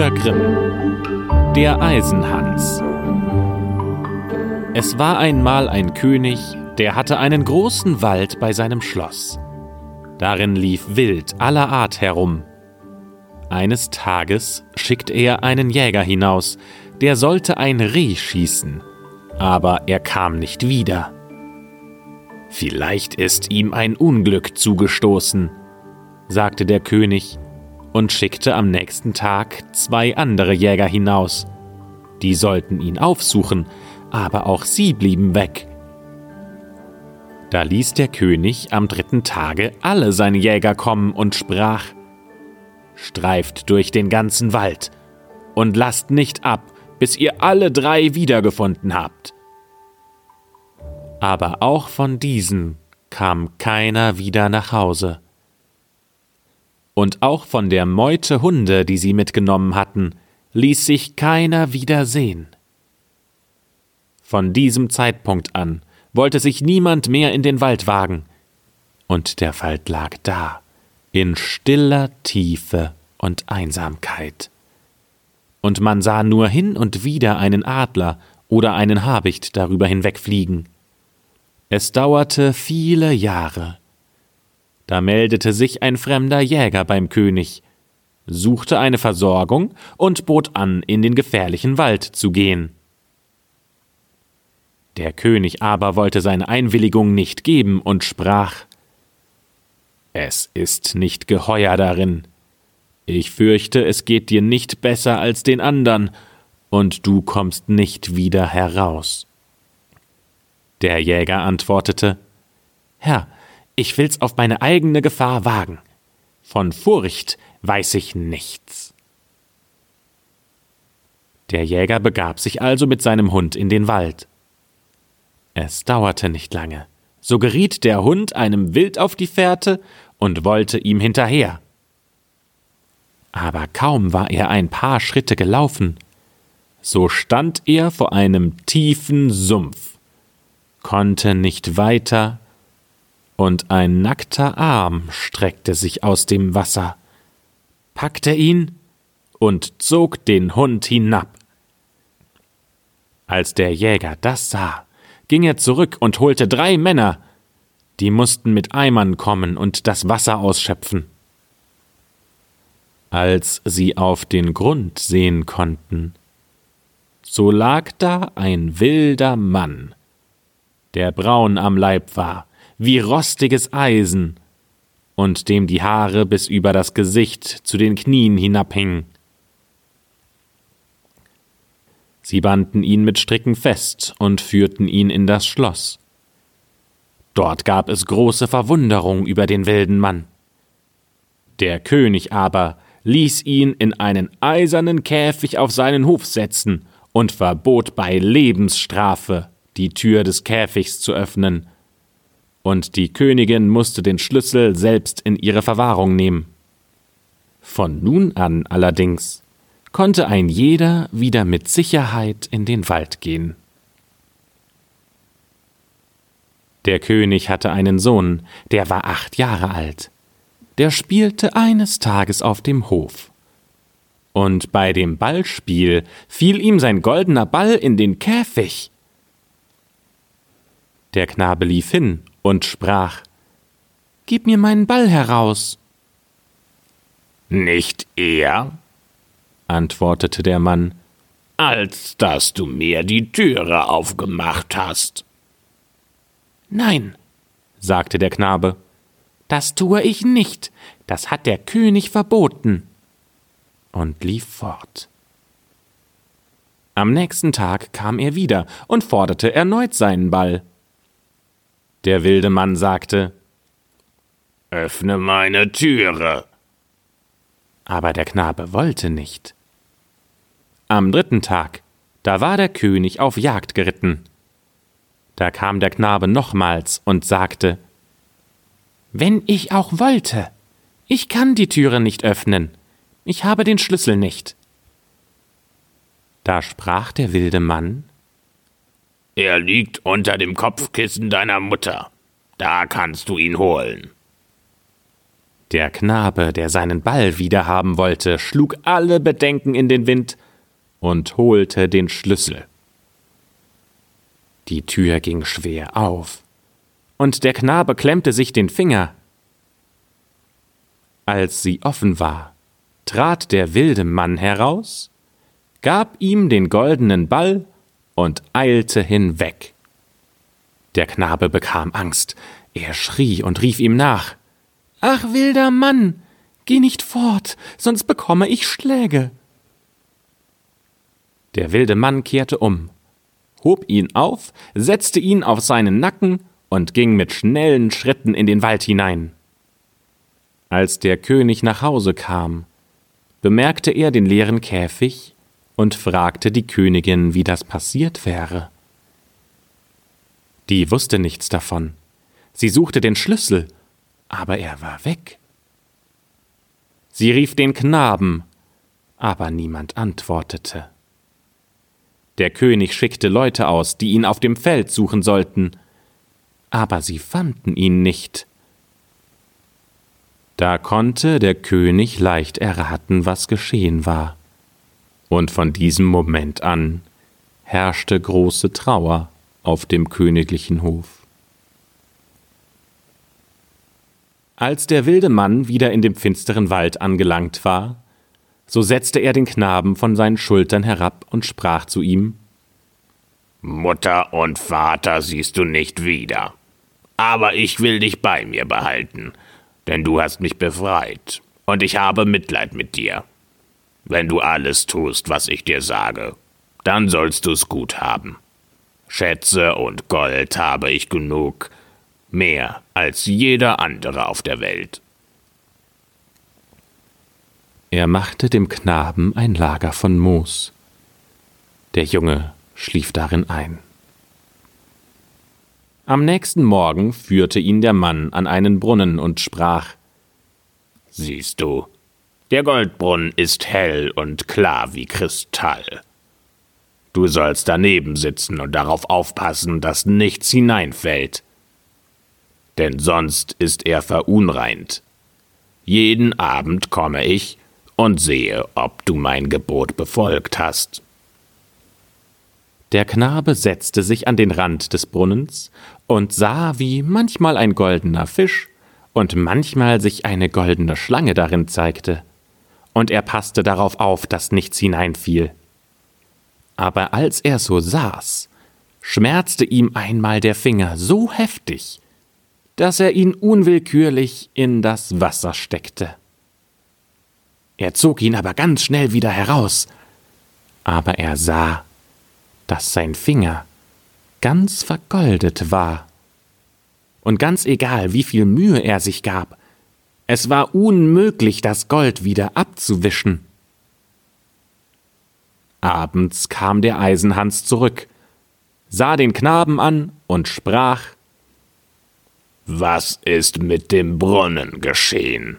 Brüder Grimm. Der Eisenhans. Es war einmal ein König, der hatte einen großen Wald bei seinem Schloss. Darin lief Wild aller Art herum. Eines Tages schickt er einen Jäger hinaus, der sollte ein Reh schießen, aber er kam nicht wieder. Vielleicht ist ihm ein Unglück zugestoßen, sagte der König und schickte am nächsten Tag zwei andere Jäger hinaus. Die sollten ihn aufsuchen, aber auch sie blieben weg. Da ließ der König am dritten Tage alle seine Jäger kommen und sprach Streift durch den ganzen Wald und lasst nicht ab, bis ihr alle drei wiedergefunden habt. Aber auch von diesen kam keiner wieder nach Hause. Und auch von der Meute Hunde, die sie mitgenommen hatten, ließ sich keiner wieder sehen. Von diesem Zeitpunkt an wollte sich niemand mehr in den Wald wagen, und der Wald lag da, in stiller Tiefe und Einsamkeit. Und man sah nur hin und wieder einen Adler oder einen Habicht darüber hinwegfliegen. Es dauerte viele Jahre. Da meldete sich ein fremder Jäger beim König, suchte eine Versorgung und bot an, in den gefährlichen Wald zu gehen. Der König aber wollte seine Einwilligung nicht geben und sprach Es ist nicht geheuer darin. Ich fürchte, es geht dir nicht besser als den andern, und du kommst nicht wieder heraus. Der Jäger antwortete Herr, ich will's auf meine eigene Gefahr wagen. Von Furcht weiß ich nichts. Der Jäger begab sich also mit seinem Hund in den Wald. Es dauerte nicht lange, so geriet der Hund einem Wild auf die Fährte und wollte ihm hinterher. Aber kaum war er ein paar Schritte gelaufen, so stand er vor einem tiefen Sumpf, konnte nicht weiter, und ein nackter Arm streckte sich aus dem Wasser, packte ihn und zog den Hund hinab. Als der Jäger das sah, ging er zurück und holte drei Männer, die mussten mit Eimern kommen und das Wasser ausschöpfen. Als sie auf den Grund sehen konnten, so lag da ein wilder Mann, der braun am Leib war, wie rostiges Eisen, und dem die Haare bis über das Gesicht zu den Knien hinabhingen. Sie banden ihn mit Stricken fest und führten ihn in das Schloss. Dort gab es große Verwunderung über den wilden Mann. Der König aber ließ ihn in einen eisernen Käfig auf seinen Hof setzen und verbot bei Lebensstrafe die Tür des Käfigs zu öffnen, und die Königin musste den Schlüssel selbst in ihre Verwahrung nehmen. Von nun an allerdings konnte ein jeder wieder mit Sicherheit in den Wald gehen. Der König hatte einen Sohn, der war acht Jahre alt. Der spielte eines Tages auf dem Hof. Und bei dem Ballspiel fiel ihm sein goldener Ball in den Käfig. Der Knabe lief hin und sprach Gib mir meinen Ball heraus. Nicht er, antwortete der Mann, als dass du mir die Türe aufgemacht hast. Nein, sagte der Knabe, das tue ich nicht, das hat der König verboten, und lief fort. Am nächsten Tag kam er wieder und forderte erneut seinen Ball. Der wilde Mann sagte Öffne meine Türe. Aber der Knabe wollte nicht. Am dritten Tag, da war der König auf Jagd geritten. Da kam der Knabe nochmals und sagte Wenn ich auch wollte, ich kann die Türe nicht öffnen, ich habe den Schlüssel nicht. Da sprach der wilde Mann Er liegt unter dem Kopfkissen deiner Mutter, da kannst du ihn holen. Der Knabe, der seinen Ball wiederhaben wollte, schlug alle Bedenken in den Wind und holte den Schlüssel. Die Tür ging schwer auf, und der Knabe klemmte sich den Finger. Als sie offen war, trat der wilde Mann heraus, gab ihm den goldenen Ball und eilte hinweg. Der Knabe bekam Angst, er schrie und rief ihm nach Ach, wilder Mann, geh nicht fort, sonst bekomme ich Schläge. Der wilde Mann kehrte um, hob ihn auf, setzte ihn auf seinen Nacken und ging mit schnellen Schritten in den Wald hinein. Als der König nach Hause kam, bemerkte er den leeren Käfig und fragte die Königin, wie das passiert wäre. Die wusste nichts davon. Sie suchte den Schlüssel aber er war weg. Sie rief den Knaben, aber niemand antwortete. Der König schickte Leute aus, die ihn auf dem Feld suchen sollten, aber sie fanden ihn nicht. Da konnte der König leicht erraten, was geschehen war, und von diesem Moment an herrschte große Trauer auf dem königlichen Hof. Als der wilde Mann wieder in dem finsteren Wald angelangt war, so setzte er den Knaben von seinen Schultern herab und sprach zu ihm Mutter und Vater siehst du nicht wieder, aber ich will dich bei mir behalten, denn du hast mich befreit, und ich habe Mitleid mit dir. Wenn du alles tust, was ich dir sage, dann sollst du's gut haben. Schätze und Gold habe ich genug, mehr als jeder andere auf der Welt. Er machte dem Knaben ein Lager von Moos. Der Junge schlief darin ein. Am nächsten Morgen führte ihn der Mann an einen Brunnen und sprach Siehst du, der Goldbrunnen ist hell und klar wie Kristall. Du sollst daneben sitzen und darauf aufpassen, dass nichts hineinfällt denn sonst ist er verunreint. Jeden Abend komme ich und sehe, ob du mein Gebot befolgt hast. Der Knabe setzte sich an den Rand des Brunnens und sah, wie manchmal ein goldener Fisch und manchmal sich eine goldene Schlange darin zeigte, und er passte darauf auf, dass nichts hineinfiel. Aber als er so saß, schmerzte ihm einmal der Finger so heftig, dass er ihn unwillkürlich in das Wasser steckte. Er zog ihn aber ganz schnell wieder heraus, aber er sah, dass sein Finger ganz vergoldet war. Und ganz egal, wie viel Mühe er sich gab, es war unmöglich, das Gold wieder abzuwischen. Abends kam der Eisenhans zurück, sah den Knaben an und sprach was ist mit dem Brunnen geschehen?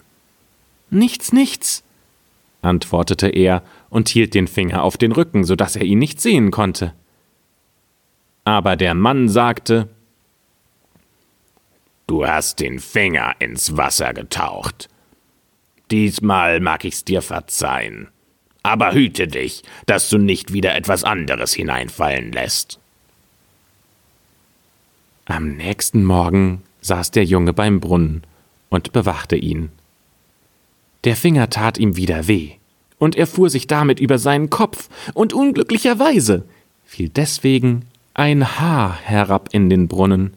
Nichts, nichts, antwortete er und hielt den Finger auf den Rücken, so dass er ihn nicht sehen konnte. Aber der Mann sagte Du hast den Finger ins Wasser getaucht. Diesmal mag ich's dir verzeihen. Aber hüte dich, dass du nicht wieder etwas anderes hineinfallen lässt. Am nächsten Morgen saß der Junge beim Brunnen und bewachte ihn. Der Finger tat ihm wieder weh, und er fuhr sich damit über seinen Kopf, und unglücklicherweise fiel deswegen ein Haar herab in den Brunnen.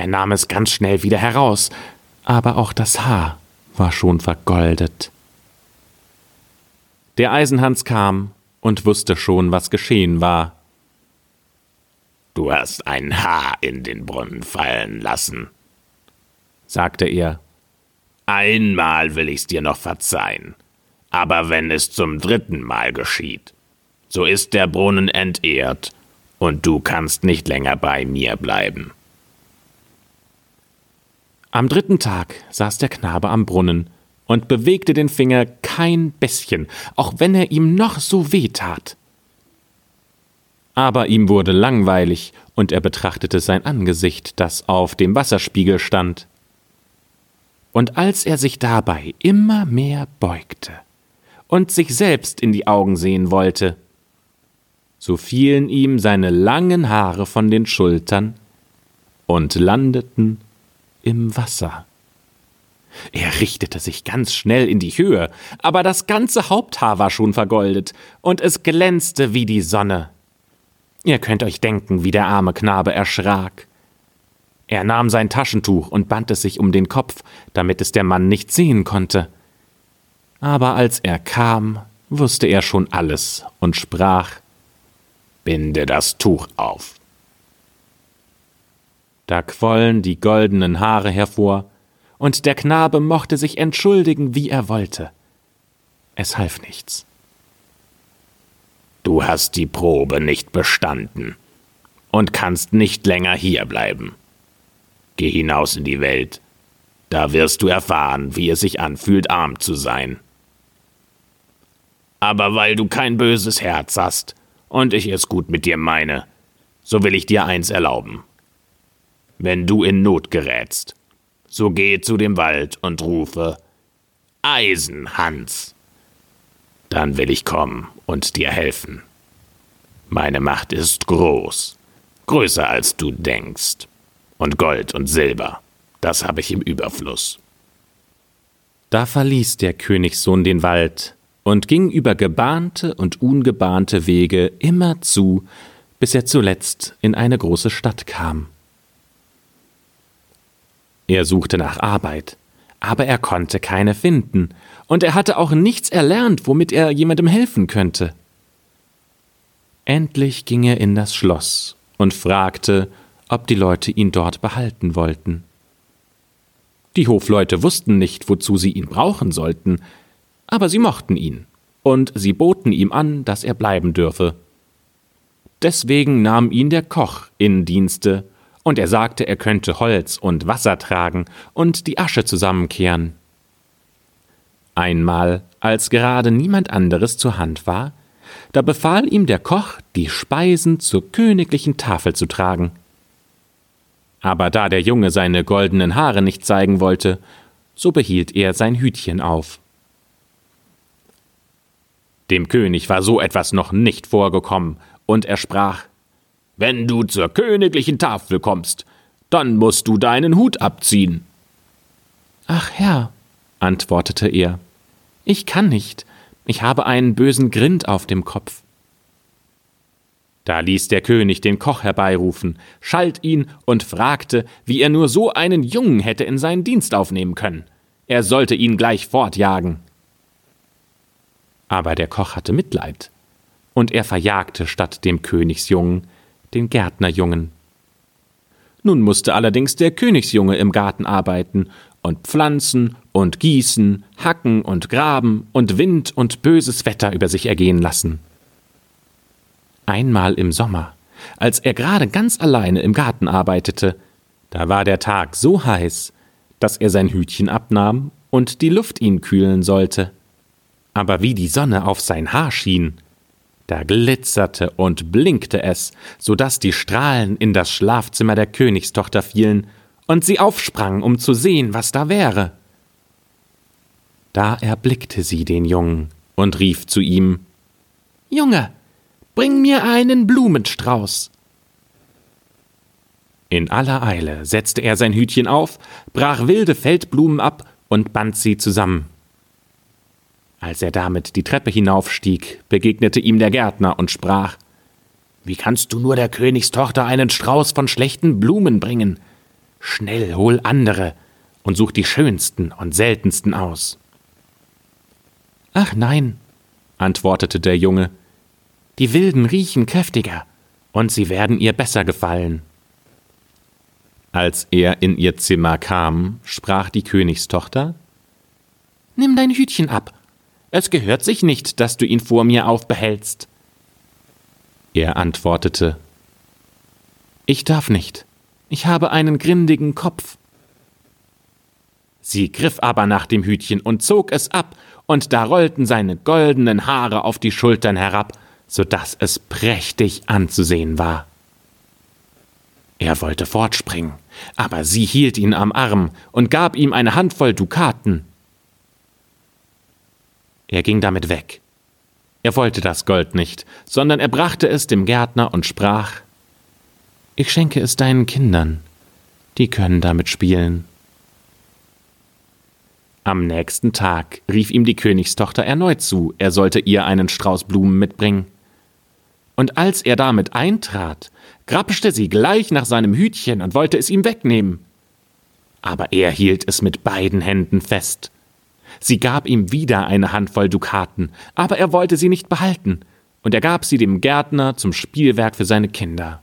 Er nahm es ganz schnell wieder heraus, aber auch das Haar war schon vergoldet. Der Eisenhans kam und wusste schon, was geschehen war. Du hast ein Haar in den Brunnen fallen lassen, sagte er. Einmal will ich's dir noch verzeihen, aber wenn es zum dritten Mal geschieht, so ist der Brunnen entehrt und du kannst nicht länger bei mir bleiben. Am dritten Tag saß der Knabe am Brunnen und bewegte den Finger kein bisschen, auch wenn er ihm noch so weh tat. Aber ihm wurde langweilig, und er betrachtete sein Angesicht, das auf dem Wasserspiegel stand. und als er sich dabei immer mehr beugte und sich selbst in die Augen sehen wollte, so fielen ihm seine langen Haare von den Schultern und landeten im Wasser. Er richtete sich ganz schnell in die Höhe, aber das ganze Haupthaar war schon vergoldet, und es glänzte wie die Sonne. Ihr könnt euch denken, wie der arme Knabe erschrak. Er nahm sein Taschentuch und band es sich um den Kopf, damit es der Mann nicht sehen konnte. Aber als er kam, wusste er schon alles und sprach Binde das Tuch auf. Da quollen die goldenen Haare hervor, und der Knabe mochte sich entschuldigen, wie er wollte. Es half nichts. Du hast die Probe nicht bestanden und kannst nicht länger hierbleiben. Geh hinaus in die Welt, da wirst du erfahren, wie es sich anfühlt, arm zu sein. Aber weil du kein böses Herz hast und ich es gut mit dir meine, so will ich dir eins erlauben. Wenn du in Not gerätst, so geh zu dem Wald und rufe Eisen, Hans. Dann will ich kommen und dir helfen. Meine Macht ist groß, größer als du denkst. Und Gold und Silber, das habe ich im Überfluss. Da verließ der Königssohn den Wald und ging über gebahnte und ungebahnte Wege immer zu, bis er zuletzt in eine große Stadt kam. Er suchte nach Arbeit, aber er konnte keine finden, und er hatte auch nichts erlernt, womit er jemandem helfen könnte. Endlich ging er in das Schloss und fragte, ob die Leute ihn dort behalten wollten. Die Hofleute wussten nicht, wozu sie ihn brauchen sollten, aber sie mochten ihn, und sie boten ihm an, dass er bleiben dürfe. Deswegen nahm ihn der Koch in Dienste, und er sagte, er könnte Holz und Wasser tragen und die Asche zusammenkehren. Einmal, als gerade niemand anderes zur Hand war, da befahl ihm der Koch, die Speisen zur königlichen Tafel zu tragen. Aber da der Junge seine goldenen Haare nicht zeigen wollte, so behielt er sein Hütchen auf. Dem König war so etwas noch nicht vorgekommen, und er sprach Wenn du zur königlichen Tafel kommst, dann musst du deinen Hut abziehen. Ach Herr, antwortete er, ich kann nicht, ich habe einen bösen Grind auf dem Kopf. Da ließ der König den Koch herbeirufen, schalt ihn und fragte, wie er nur so einen Jungen hätte in seinen Dienst aufnehmen können. Er sollte ihn gleich fortjagen. Aber der Koch hatte Mitleid, und er verjagte statt dem Königsjungen den Gärtnerjungen. Nun musste allerdings der Königsjunge im Garten arbeiten und pflanzen und gießen, hacken und graben und Wind und böses Wetter über sich ergehen lassen. Einmal im Sommer, als er gerade ganz alleine im Garten arbeitete, da war der Tag so heiß, dass er sein Hütchen abnahm und die Luft ihn kühlen sollte. Aber wie die Sonne auf sein Haar schien, da glitzerte und blinkte es, so dass die Strahlen in das Schlafzimmer der Königstochter fielen und sie aufsprang, um zu sehen, was da wäre. Da erblickte sie den Jungen und rief zu ihm Junge, bring mir einen Blumenstrauß. In aller Eile setzte er sein Hütchen auf, brach wilde Feldblumen ab und band sie zusammen. Als er damit die Treppe hinaufstieg, begegnete ihm der Gärtner und sprach Wie kannst du nur der Königstochter einen Strauß von schlechten Blumen bringen? Schnell hol andere und such die schönsten und seltensten aus. Ach nein, antwortete der Junge, die wilden riechen kräftiger, und sie werden ihr besser gefallen. Als er in ihr Zimmer kam, sprach die Königstochter Nimm dein Hütchen ab, es gehört sich nicht, dass du ihn vor mir aufbehältst. Er antwortete Ich darf nicht, ich habe einen grindigen Kopf. Sie griff aber nach dem Hütchen und zog es ab, und da rollten seine goldenen Haare auf die Schultern herab, so dass es prächtig anzusehen war. Er wollte fortspringen, aber sie hielt ihn am Arm und gab ihm eine Handvoll Dukaten. Er ging damit weg. Er wollte das Gold nicht, sondern er brachte es dem Gärtner und sprach Ich schenke es deinen Kindern, die können damit spielen. Am nächsten Tag rief ihm die Königstochter erneut zu, er sollte ihr einen Strauß Blumen mitbringen. Und als er damit eintrat, grapschte sie gleich nach seinem Hütchen und wollte es ihm wegnehmen. Aber er hielt es mit beiden Händen fest. Sie gab ihm wieder eine Handvoll Dukaten, aber er wollte sie nicht behalten, und er gab sie dem Gärtner zum Spielwerk für seine Kinder.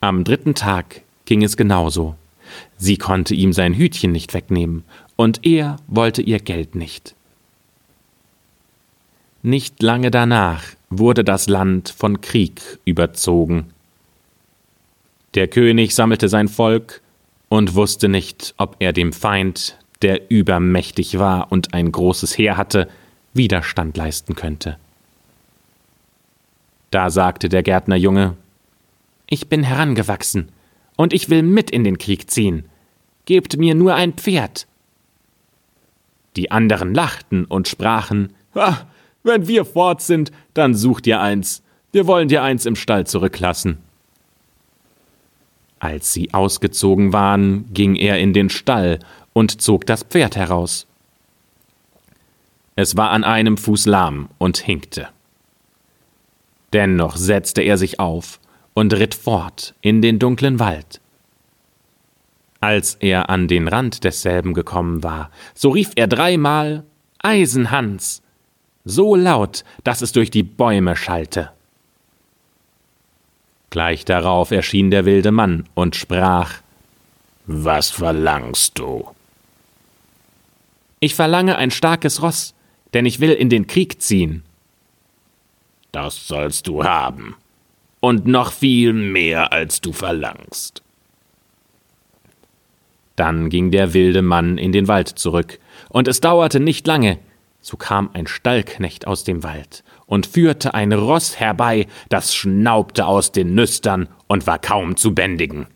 Am dritten Tag ging es genauso. Sie konnte ihm sein Hütchen nicht wegnehmen, und er wollte ihr Geld nicht. Nicht lange danach wurde das Land von Krieg überzogen. Der König sammelte sein Volk und wusste nicht, ob er dem Feind, der übermächtig war und ein großes Heer hatte, Widerstand leisten könnte. Da sagte der Gärtnerjunge Ich bin herangewachsen, und ich will mit in den Krieg ziehen. Gebt mir nur ein Pferd. Die anderen lachten und sprachen Ha, wenn wir fort sind, dann such dir eins. Wir wollen dir eins im Stall zurücklassen. Als sie ausgezogen waren, ging er in den Stall und zog das Pferd heraus. Es war an einem Fuß lahm und hinkte. Dennoch setzte er sich auf und ritt fort in den dunklen Wald. Als er an den Rand desselben gekommen war, so rief er dreimal Eisenhans, so laut, dass es durch die Bäume schallte. Gleich darauf erschien der wilde Mann und sprach Was verlangst du? Ich verlange ein starkes Ross, denn ich will in den Krieg ziehen. Das sollst du haben, und noch viel mehr, als du verlangst. Dann ging der wilde Mann in den Wald zurück, und es dauerte nicht lange, so kam ein Stallknecht aus dem Wald und führte ein Ross herbei, das schnaubte aus den Nüstern und war kaum zu bändigen.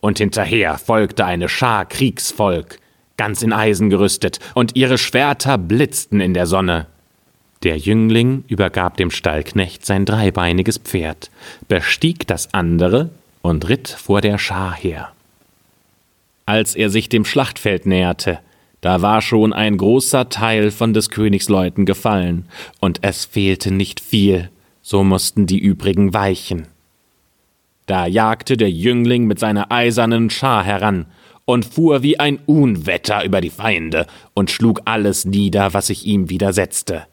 Und hinterher folgte eine Schar Kriegsvolk, ganz in Eisen gerüstet, und ihre Schwerter blitzten in der Sonne. Der Jüngling übergab dem Stallknecht sein dreibeiniges Pferd, bestieg das andere und ritt vor der Schar her. Als er sich dem Schlachtfeld näherte, da war schon ein großer Teil von des Königs Leuten gefallen, und es fehlte nicht viel, so mussten die übrigen weichen. Da jagte der Jüngling mit seiner eisernen Schar heran und fuhr wie ein Unwetter über die Feinde und schlug alles nieder, was sich ihm widersetzte.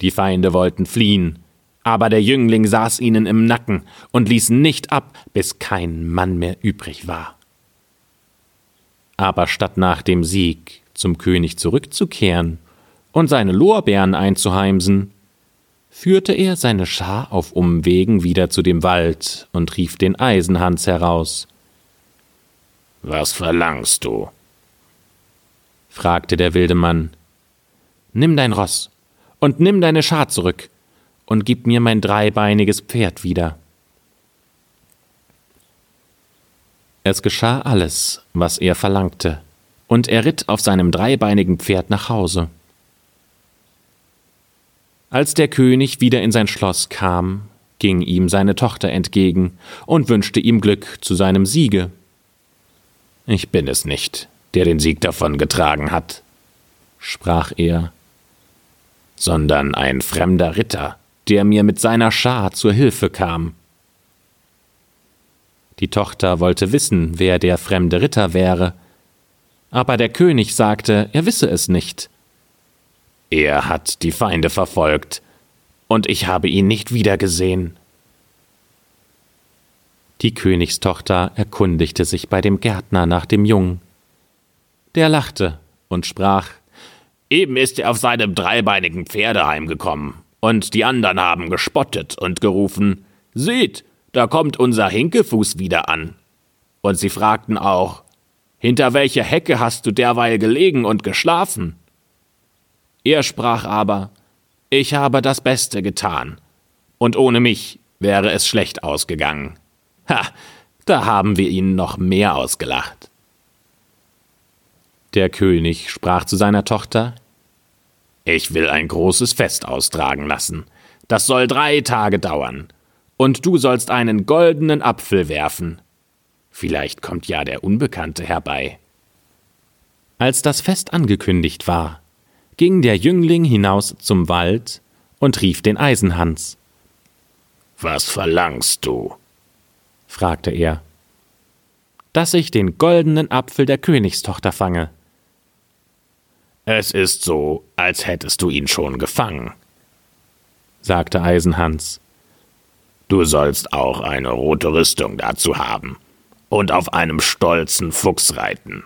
Die Feinde wollten fliehen, aber der Jüngling saß ihnen im Nacken und ließ nicht ab, bis kein Mann mehr übrig war. Aber statt nach dem Sieg zum König zurückzukehren und seine Lorbeeren einzuheimsen, führte er seine Schar auf Umwegen wieder zu dem Wald und rief den Eisenhans heraus. Was verlangst du? fragte der wilde Mann. Nimm dein Ross und nimm deine Schar zurück und gib mir mein dreibeiniges Pferd wieder. Es geschah alles, was er verlangte, und er ritt auf seinem dreibeinigen Pferd nach Hause. Als der König wieder in sein Schloss kam, ging ihm seine Tochter entgegen und wünschte ihm Glück zu seinem Siege. Ich bin es nicht, der den Sieg davongetragen hat, sprach er, sondern ein fremder Ritter, der mir mit seiner Schar zur Hilfe kam. Die Tochter wollte wissen, wer der fremde Ritter wäre, aber der König sagte, er wisse es nicht. Er hat die Feinde verfolgt, und ich habe ihn nicht wiedergesehen. Die Königstochter erkundigte sich bei dem Gärtner nach dem Jungen. Der lachte und sprach Eben ist er auf seinem dreibeinigen Pferde heimgekommen, und die anderen haben gespottet und gerufen Seht, da kommt unser Hinkefuß wieder an. Und sie fragten auch, hinter welcher Hecke hast du derweil gelegen und geschlafen? Er sprach aber, ich habe das Beste getan, und ohne mich wäre es schlecht ausgegangen. Ha, da haben wir ihn noch mehr ausgelacht. Der König sprach zu seiner Tochter Ich will ein großes Fest austragen lassen. Das soll drei Tage dauern. Und du sollst einen goldenen Apfel werfen. Vielleicht kommt ja der Unbekannte herbei. Als das Fest angekündigt war, ging der Jüngling hinaus zum Wald und rief den Eisenhans. Was verlangst du? Fragte er. Dass ich den goldenen Apfel der Königstochter fange. Es ist so, als hättest du ihn schon gefangen, sagte Eisenhans. Du sollst auch eine rote Rüstung dazu haben und auf einem stolzen Fuchs reiten.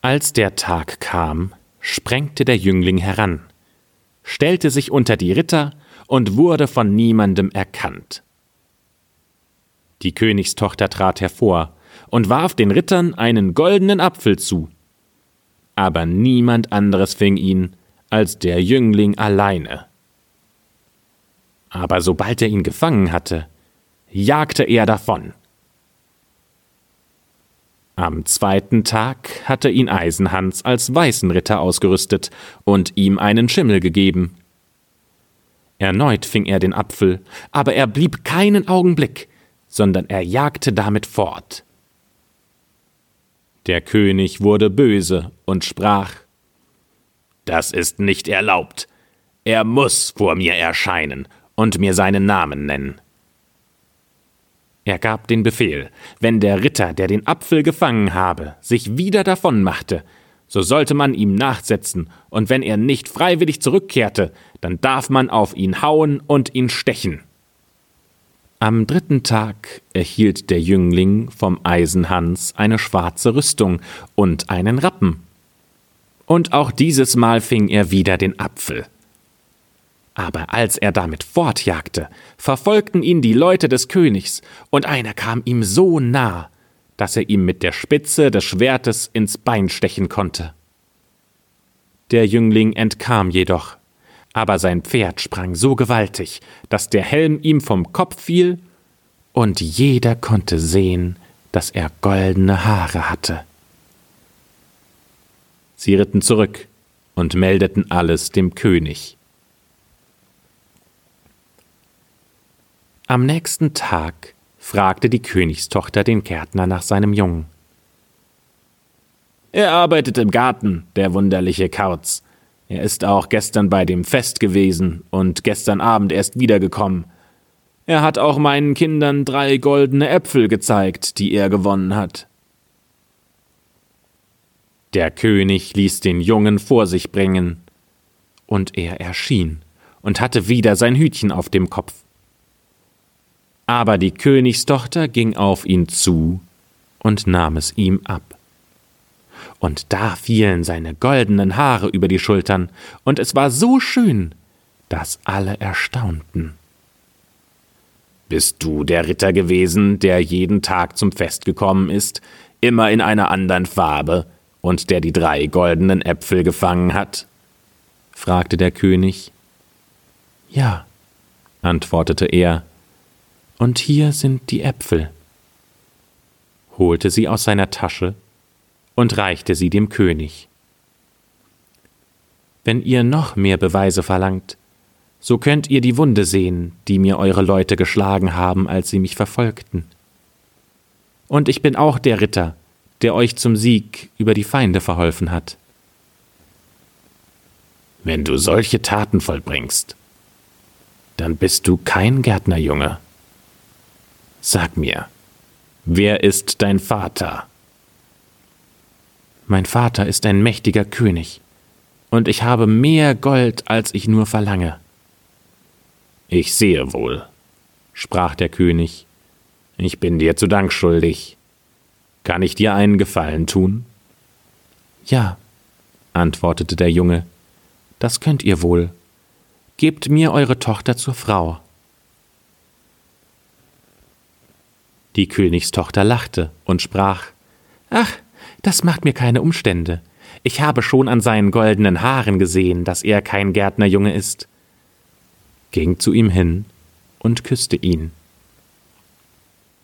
Als der Tag kam, sprengte der Jüngling heran, stellte sich unter die Ritter und wurde von niemandem erkannt. Die Königstochter trat hervor und warf den Rittern einen goldenen Apfel zu aber niemand anderes fing ihn als der Jüngling alleine. Aber sobald er ihn gefangen hatte, jagte er davon. Am zweiten Tag hatte ihn Eisenhans als weißen Ritter ausgerüstet und ihm einen Schimmel gegeben. Erneut fing er den Apfel, aber er blieb keinen Augenblick, sondern er jagte damit fort. Der König wurde böse und sprach Das ist nicht erlaubt. Er muss vor mir erscheinen und mir seinen Namen nennen. Er gab den Befehl, wenn der Ritter, der den Apfel gefangen habe, sich wieder davon machte, so sollte man ihm nachsetzen, und wenn er nicht freiwillig zurückkehrte, dann darf man auf ihn hauen und ihn stechen. Am dritten Tag erhielt der Jüngling vom Eisenhans eine schwarze Rüstung und einen Rappen. Und auch dieses Mal fing er wieder den Apfel. Aber als er damit fortjagte, verfolgten ihn die Leute des Königs, und einer kam ihm so nah, dass er ihm mit der Spitze des Schwertes ins Bein stechen konnte. Der Jüngling entkam jedoch, aber sein Pferd sprang so gewaltig, dass der Helm ihm vom Kopf fiel, und jeder konnte sehen, dass er goldene Haare hatte. Sie ritten zurück und meldeten alles dem König. Am nächsten Tag fragte die Königstochter den Gärtner nach seinem Jungen. Er arbeitet im Garten, der wunderliche Kauz, er ist auch gestern bei dem Fest gewesen und gestern Abend erst wiedergekommen. Er hat auch meinen Kindern drei goldene Äpfel gezeigt, die er gewonnen hat. Der König ließ den Jungen vor sich bringen, und er erschien und hatte wieder sein Hütchen auf dem Kopf. Aber die Königstochter ging auf ihn zu und nahm es ihm ab und da fielen seine goldenen Haare über die Schultern, und es war so schön, dass alle erstaunten. Bist du der Ritter gewesen, der jeden Tag zum Fest gekommen ist, immer in einer anderen Farbe, und der die drei goldenen Äpfel gefangen hat? fragte der König. Ja, antwortete er, und hier sind die Äpfel, holte sie aus seiner Tasche und reichte sie dem König. Wenn ihr noch mehr Beweise verlangt, so könnt ihr die Wunde sehen, die mir eure Leute geschlagen haben, als sie mich verfolgten. Und ich bin auch der Ritter, der euch zum Sieg über die Feinde verholfen hat. Wenn du solche Taten vollbringst, dann bist du kein Gärtnerjunge. Sag mir, wer ist dein Vater? Mein Vater ist ein mächtiger König, und ich habe mehr Gold, als ich nur verlange. Ich sehe wohl, sprach der König, ich bin dir zu Dank schuldig. Kann ich dir einen Gefallen tun? Ja, antwortete der Junge, das könnt ihr wohl. Gebt mir eure Tochter zur Frau. Die Königstochter lachte und sprach Ach, das macht mir keine Umstände. Ich habe schon an seinen goldenen Haaren gesehen, dass er kein Gärtnerjunge ist. Ging zu ihm hin und küsste ihn.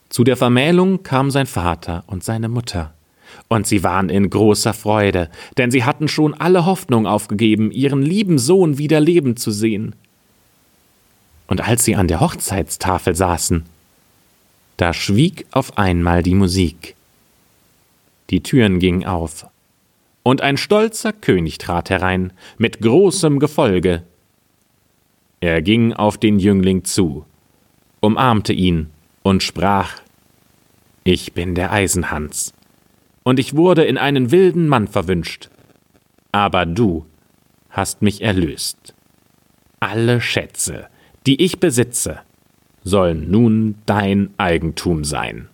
Zu der Vermählung kam sein Vater und seine Mutter. Und sie waren in großer Freude, denn sie hatten schon alle Hoffnung aufgegeben, ihren lieben Sohn wieder leben zu sehen. Und als sie an der Hochzeitstafel saßen, da schwieg auf einmal die Musik. Die Türen gingen auf, und ein stolzer König trat herein, mit großem Gefolge. Er ging auf den Jüngling zu, umarmte ihn und sprach Ich bin der Eisenhans, und ich wurde in einen wilden Mann verwünscht, aber du hast mich erlöst. Alle Schätze, die ich besitze, sollen nun dein Eigentum sein.